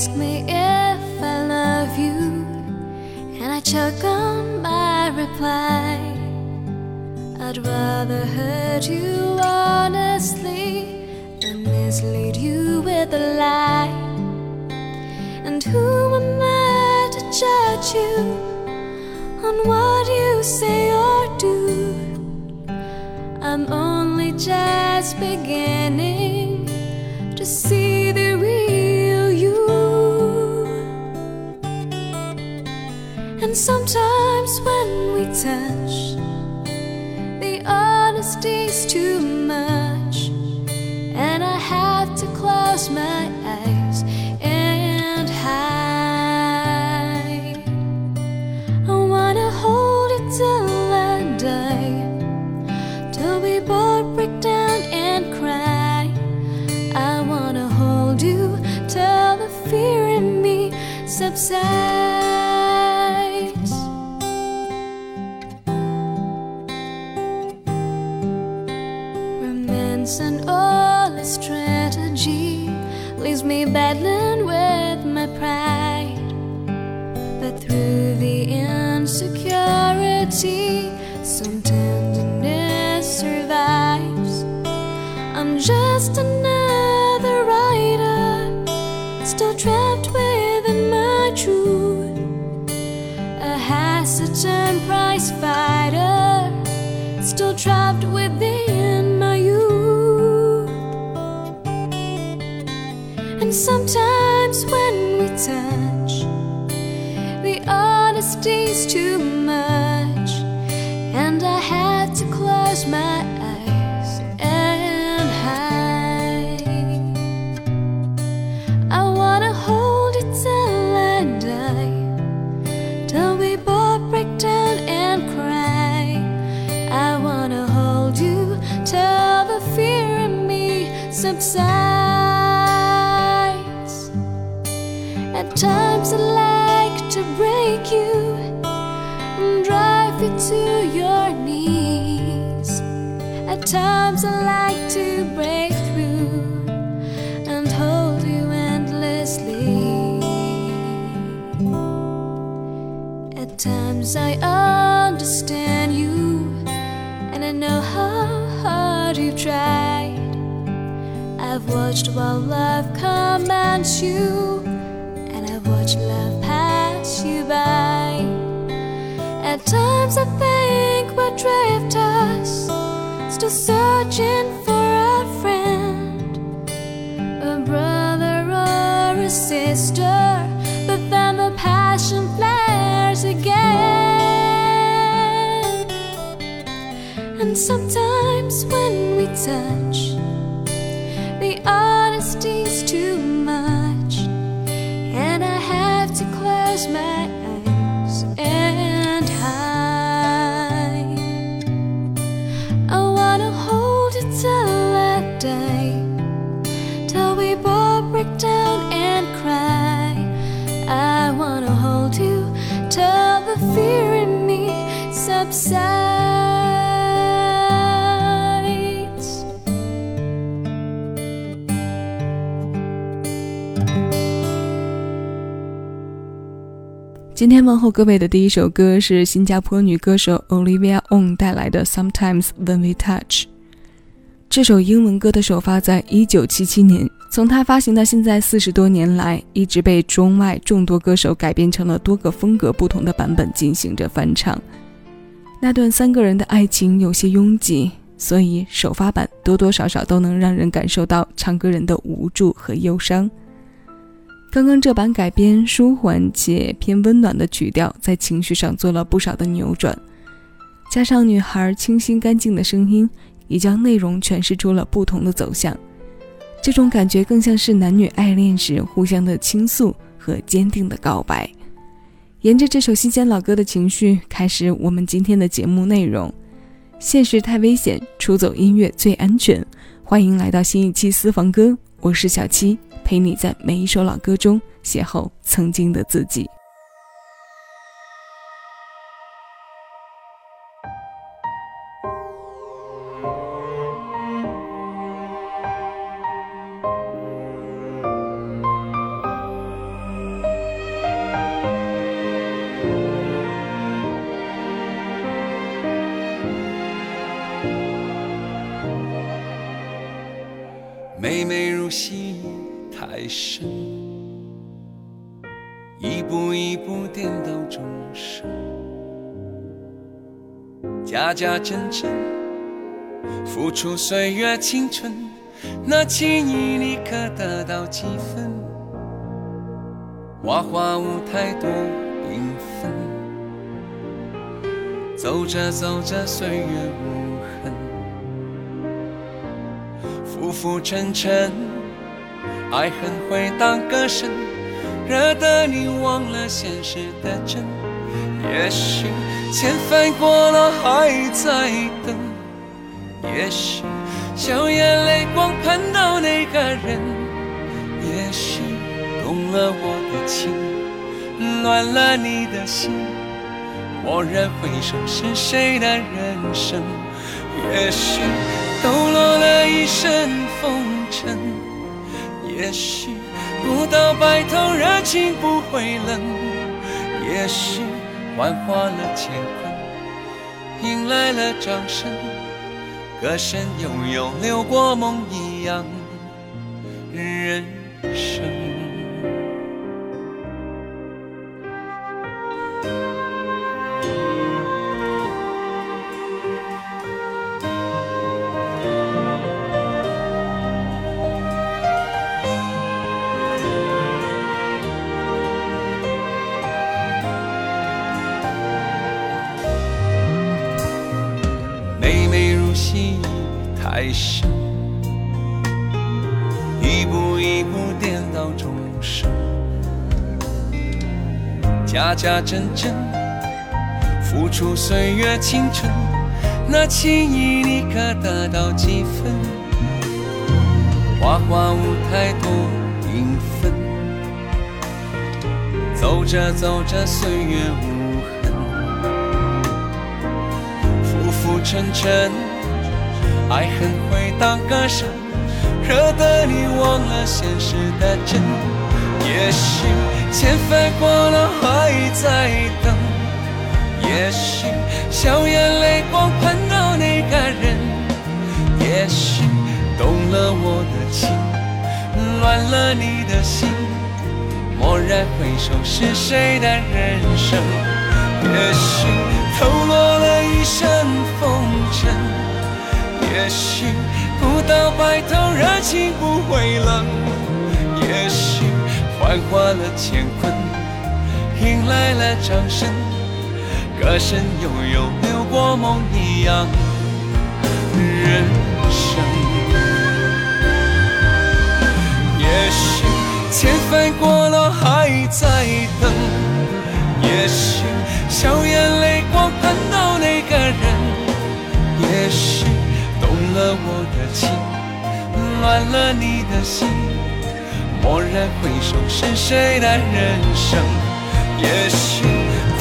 ask me if I love you, and I choke on my reply. I'd rather hurt you honestly than mislead you with a lie. And who am I to judge you on what you say or do? I'm only just beginning 餐。And all its strategy leaves me battling with my pride. But through the insecurity, touch, the honesty's too much, and I had to close my eyes and hide. I wanna hold it till I die, till we both break down and cry. I wanna hold you till the fear in me subsides. I like to break you and drive you to your knees. At times I like to break through and hold you endlessly. At times I understand you, and I know how hard you've tried. I've watched while love commands you, sometimes when we touch, 今天问候各位的第一首歌是新加坡女歌手 Olivia Ong 带来的《Sometimes When We Touch》。这首英文歌的首发在1977年，从它发行到现在四十多年来，一直被中外众多歌手改编成了多个风格不同的版本进行着翻唱。那段三个人的爱情有些拥挤，所以首发版多多少少都能让人感受到唱歌人的无助和忧伤。刚刚这版改编舒缓且偏温暖的曲调，在情绪上做了不少的扭转，加上女孩清新干净的声音，也将内容诠释出了不同的走向。这种感觉更像是男女爱恋时互相的倾诉和坚定的告白。沿着这首新鲜老歌的情绪，开始我们今天的节目内容。现实太危险，出走音乐最安全。欢迎来到新一期私房歌，我是小七。陪你在每一首老歌中邂逅曾经的自己。戏太深，一步一步颠倒众生，假假真真，付出岁月青春，那情谊你可得到几分？花花舞台多缤纷，走着走着岁月无痕，浮浮沉沉，爱恨会当歌声，惹得你忘了现实的真。也许千帆过了还在等，也许笑眼泪光盼到那个人，也许。动了我的情，乱了你的心。蓦然回首，是谁的人生？也许抖落了一身风尘，也许不到白头，热情不会冷。也许幻化了乾坤，迎来了掌声。歌声悠悠，流过梦一样人生。假假真真，付出岁月青春，那情谊你可得到几分？花花舞台多缤纷，走着走着岁月无痕，浮浮沉沉。爱恨会当歌声，惹得你忘了现实的真。也许千帆过了还在等，也许笑眼泪光盼到那个人，也许动了我的情，乱了你的心。蓦然回首，是谁的人生？也许透落了一身风尘。也许不到白头，热情不会冷；也许幻化了乾坤，迎来了掌声。歌声悠悠，流过梦一样人生。也许千帆过了还在等，也许笑眼泪光盼到那个人，也许动。了我的情，乱了你的心。蓦然回首，是谁的人生？也许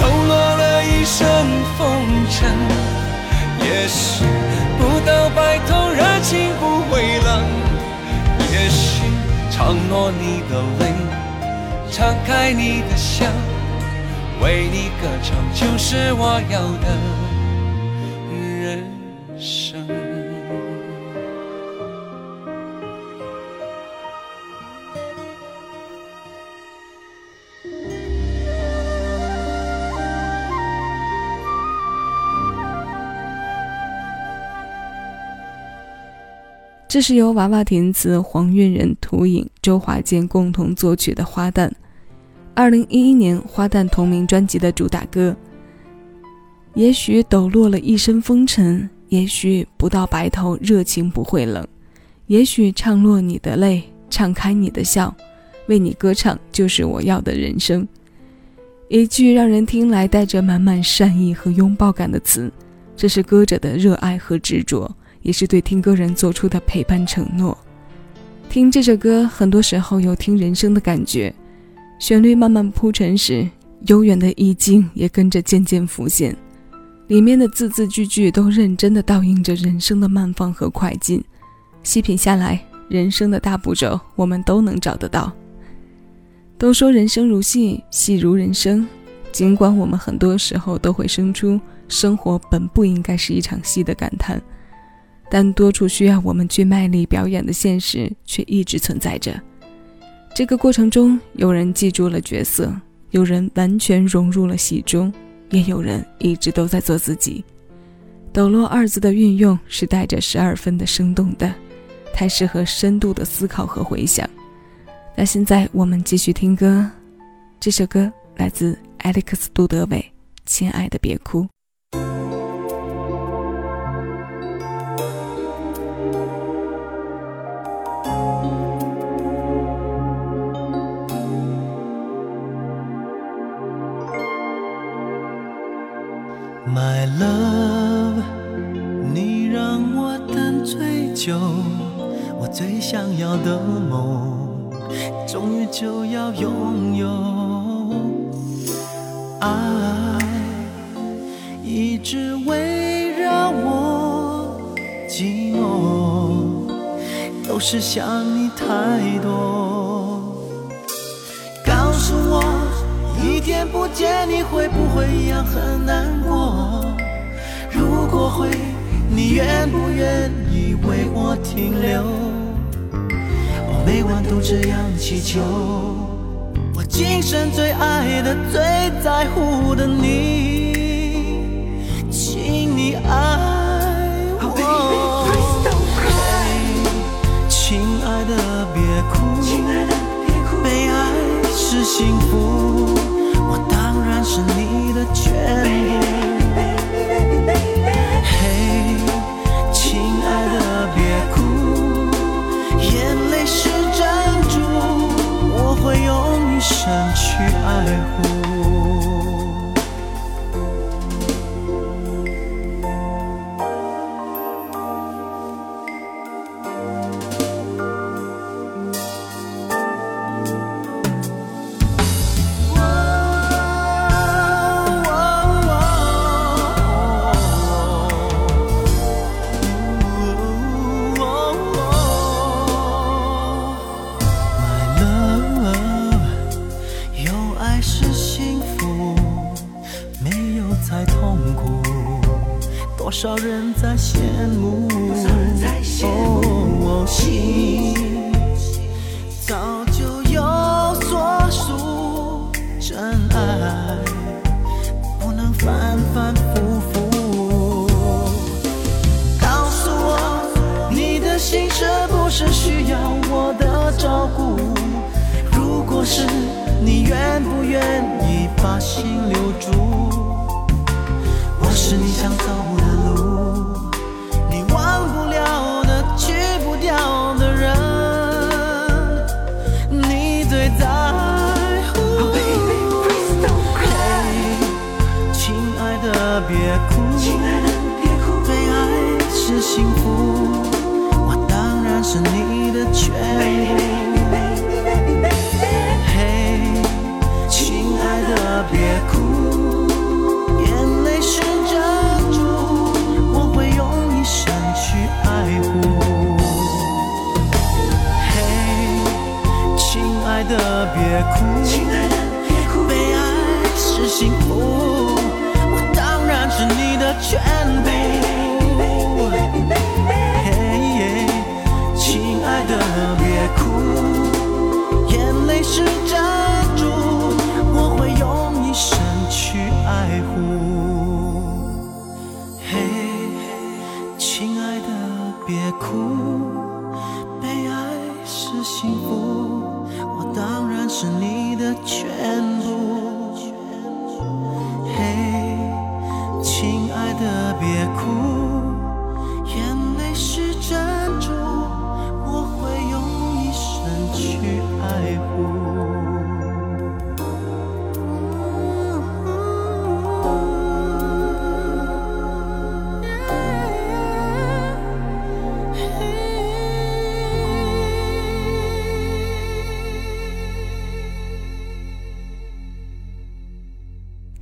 抖落了一身风尘，也许不到白头，热情不会冷。也许承诺你的泪，敞开你的笑，为你歌唱，就是我要的这是由娃娃填词、黄韵仁图影、周华健共同作曲的《花旦》，二零一一年《花旦》同名专辑的主打歌。也许抖落了一身风尘，也许不到白头，热情不会冷；也许唱落你的泪，敞开你的笑，为你歌唱，就是我要的人生。一句让人听来带着满满善意和拥抱感的词，这是歌者的热爱和执着。也是对听歌人做出的陪伴承诺。听这首歌，很多时候有听人生的感觉。旋律慢慢铺陈时，悠远的意境也跟着渐渐浮现。里面的字字句句都认真的倒映着人生的慢放和快进。细品下来，人生的大步骤我们都能找得到。都说人生如戏，戏如人生。尽管我们很多时候都会生出“生活本不应该是一场戏”的感叹。但多处需要我们去卖力表演的现实却一直存在着。这个过程中，有人记住了角色，有人完全融入了戏中，也有人一直都在做自己。抖落二字的运用是带着十二分的生动的，太适合深度的思考和回想。那现在我们继续听歌，这首歌来自 Alex 杜德伟，《亲爱的别哭》。最想要的梦，终于就要拥有。爱一直围绕我，寂寞都是想你太多。告诉我。一天不见你会不会一样很难过？如果会，你愿不愿意为我停留？我每晚都这样祈求，我今生最爱的、最在乎的你，请你爱我。亲爱的别哭，被爱是幸福。是需要我的照顾？如果是，你愿不愿意把心留住？我是你想走。别哭。你的全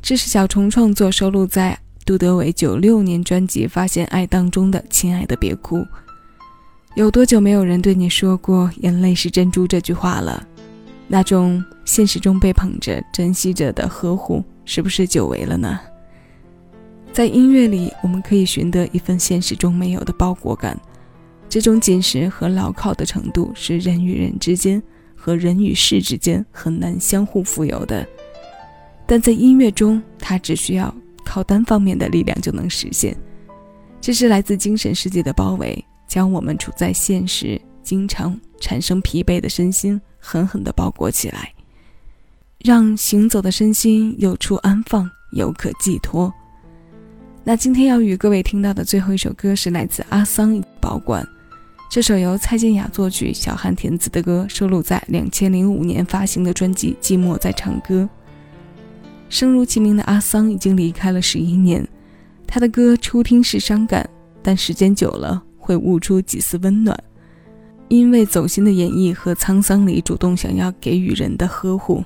这是小虫创作收录在杜德伟九六年专辑《发现爱》当中的《亲爱的别哭》。有多久没有人对你说过“眼泪是珍珠”这句话了？那种现实中被捧着、珍惜着的呵护，是不是久违了呢？在音乐里，我们可以寻得一份现实中没有的包裹感。这种紧实和牢靠的程度，是人与人之间。和人与事之间很难相互富有的。但在音乐中，它只需要靠单方面的力量就能实现。这是来自精神世界的包围，将我们处在现实、经常产生疲惫的身心狠狠地包裹起来，让行走的身心有处安放，有可寄托。那今天要与各位听到的最后一首歌是来自阿桑保管，这首由蔡健雅作曲、小汉填词的歌，收录在两千零五年发行的专辑《寂寞在唱歌》。声如其名的阿桑已经离开了十一年，他的歌初听是伤感，但时间久了会悟出几丝温暖，因为走心的演绎和沧桑里主动想要给予人的呵护。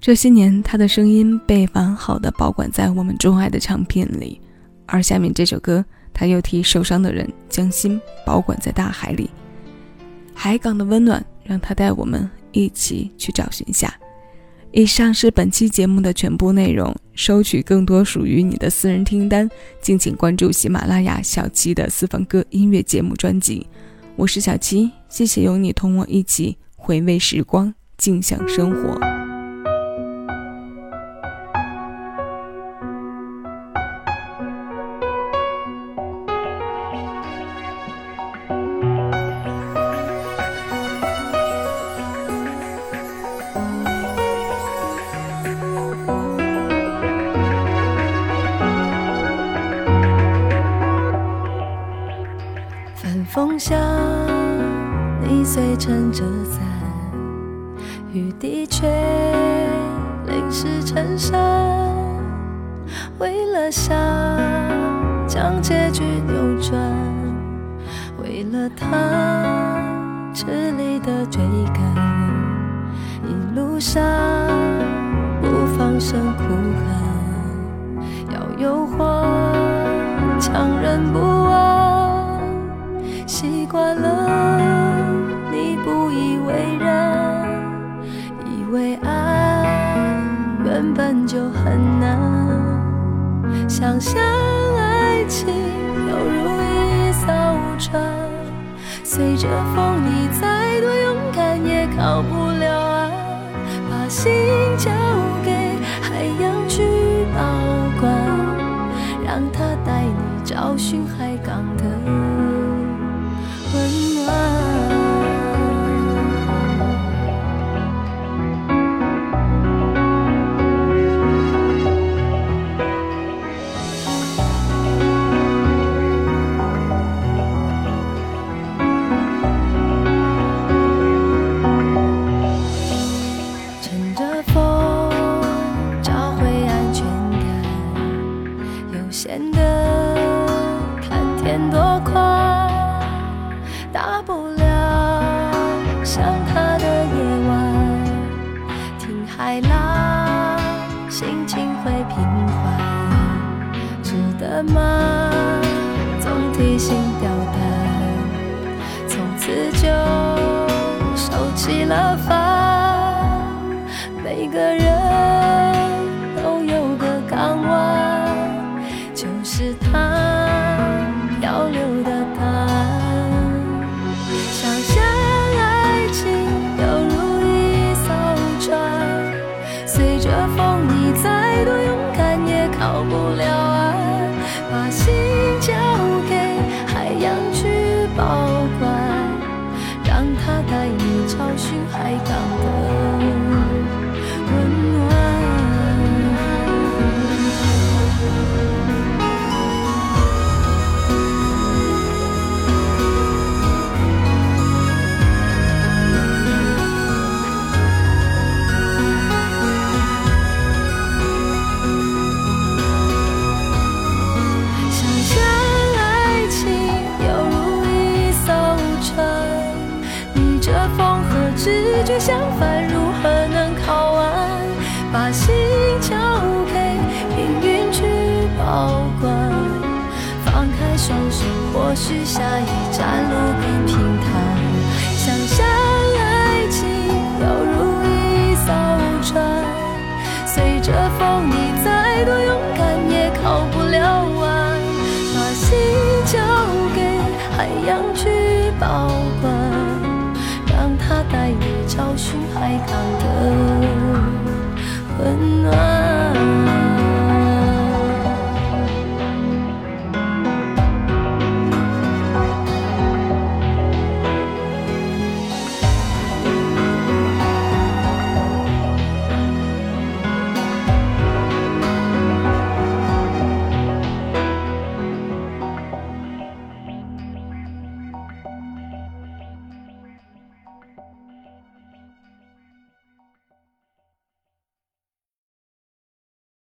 这些年，他的声音被完好的保管在我们钟爱的唱片里。而下面这首歌，他又替受伤的人将心保管在大海里。海港的温暖，让他带我们一起去找寻下。以上是本期节目的全部内容。收取更多属于你的私人听单，敬请关注喜马拉雅小七的私房歌音乐节目专辑。我是小七，谢谢有你同我一起回味时光，静享生活。风下，你虽撑着伞，雨滴却淋湿衬衫。为了想将结局扭转，为了他吃力的追赶，一路上不放声哭喊，要诱惑强忍不安。习惯了，你不以为然，以为爱原本就很难。想象爱情犹如一艘船，随着风，你再多勇敢也靠不了岸。把心交给海洋去保管，让它带你找寻海港的。是他。许下一站路更平坦，想象爱情犹如一艘船，随着风，你再多勇敢也靠不了岸。把心交给海洋去保管，让它带你找寻海港的温暖。